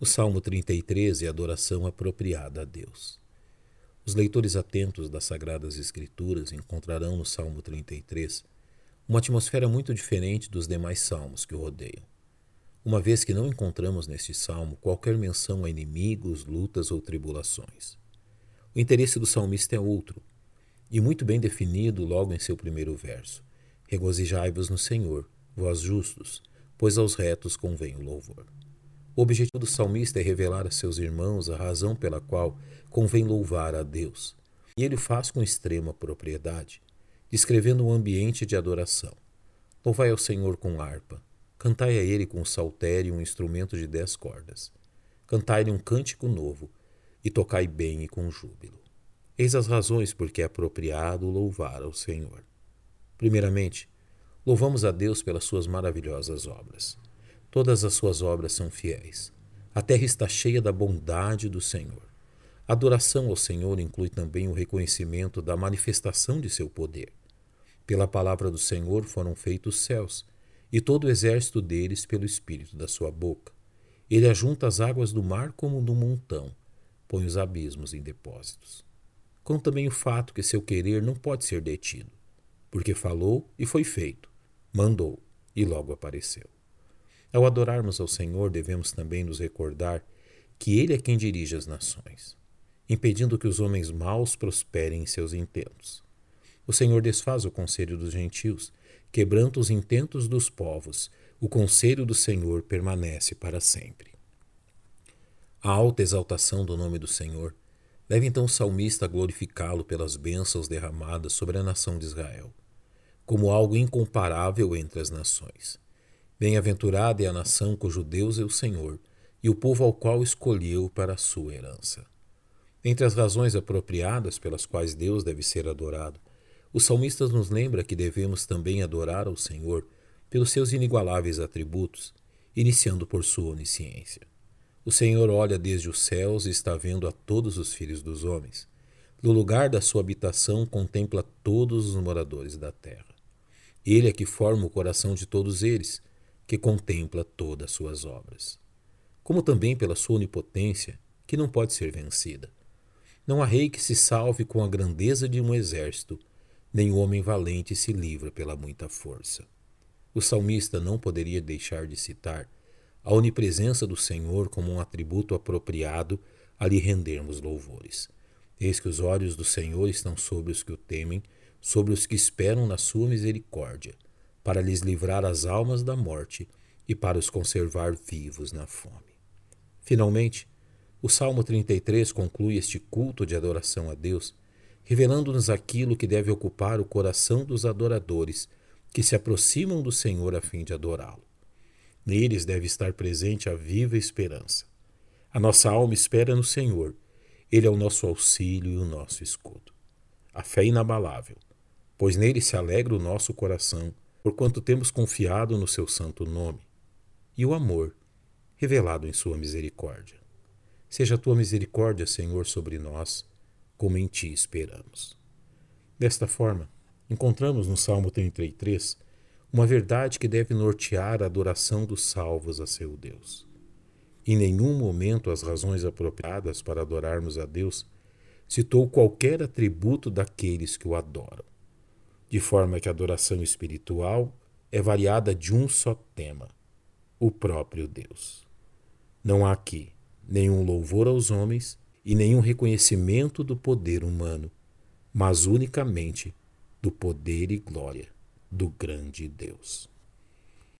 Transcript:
O Salmo 33 é adoração apropriada a Deus. Os leitores atentos das Sagradas Escrituras encontrarão no Salmo 33 uma atmosfera muito diferente dos demais salmos que o rodeiam. Uma vez que não encontramos neste salmo qualquer menção a inimigos, lutas ou tribulações. O interesse do salmista é outro, e muito bem definido logo em seu primeiro verso: Regozijai-vos no Senhor, vós justos, pois aos retos convém o louvor. O objetivo do salmista é revelar a seus irmãos a razão pela qual convém louvar a Deus. E ele faz com extrema propriedade, descrevendo um ambiente de adoração. Louvai ao Senhor com harpa, cantai a ele com saltério um instrumento de dez cordas. Cantai-lhe um cântico novo, e tocai bem e com júbilo. Eis as razões por que é apropriado louvar ao Senhor. Primeiramente, louvamos a Deus pelas suas maravilhosas obras. Todas as suas obras são fiéis. A terra está cheia da bondade do Senhor. A adoração ao Senhor inclui também o reconhecimento da manifestação de seu poder. Pela palavra do Senhor foram feitos os céus, e todo o exército deles pelo espírito da sua boca. Ele ajunta as águas do mar como num montão, põe os abismos em depósitos. Com também o fato que seu querer não pode ser detido, porque falou e foi feito, mandou e logo apareceu. Ao adorarmos ao Senhor, devemos também nos recordar que Ele é quem dirige as nações, impedindo que os homens maus prosperem em seus intentos. O Senhor desfaz o conselho dos gentios, quebranta os intentos dos povos. O conselho do Senhor permanece para sempre. A alta exaltação do nome do Senhor deve então o salmista glorificá-lo pelas bênçãos derramadas sobre a nação de Israel, como algo incomparável entre as nações. Bem-aventurada é a nação cujo Deus é o Senhor, e o povo ao qual escolheu para a sua herança. Entre as razões apropriadas pelas quais Deus deve ser adorado, o salmista nos lembra que devemos também adorar ao Senhor pelos seus inigualáveis atributos, iniciando por sua onisciência. O Senhor olha desde os céus e está vendo a todos os filhos dos homens. No lugar da sua habitação, contempla todos os moradores da terra. Ele é que forma o coração de todos eles que contempla todas as suas obras, como também pela sua onipotência, que não pode ser vencida. Não há rei que se salve com a grandeza de um exército, nem homem valente se livra pela muita força. O salmista não poderia deixar de citar a onipresença do Senhor como um atributo apropriado a lhe rendermos louvores. Eis que os olhos do Senhor estão sobre os que o temem, sobre os que esperam na sua misericórdia para lhes livrar as almas da morte e para os conservar vivos na fome. Finalmente, o Salmo 33 conclui este culto de adoração a Deus, revelando-nos aquilo que deve ocupar o coração dos adoradores que se aproximam do Senhor a fim de adorá-lo. Neles deve estar presente a viva esperança. A nossa alma espera no Senhor, Ele é o nosso auxílio e o nosso escudo. A fé inabalável, pois nele se alegra o nosso coração porquanto temos confiado no seu santo nome, e o amor, revelado em sua misericórdia. Seja a tua misericórdia, Senhor, sobre nós, como em ti esperamos. Desta forma, encontramos no Salmo 33 uma verdade que deve nortear a adoração dos salvos a seu Deus. Em nenhum momento as razões apropriadas para adorarmos a Deus citou qualquer atributo daqueles que o adoram de forma que a adoração espiritual é variada de um só tema, o próprio Deus. Não há aqui nenhum louvor aos homens e nenhum reconhecimento do poder humano, mas unicamente do poder e glória do grande Deus.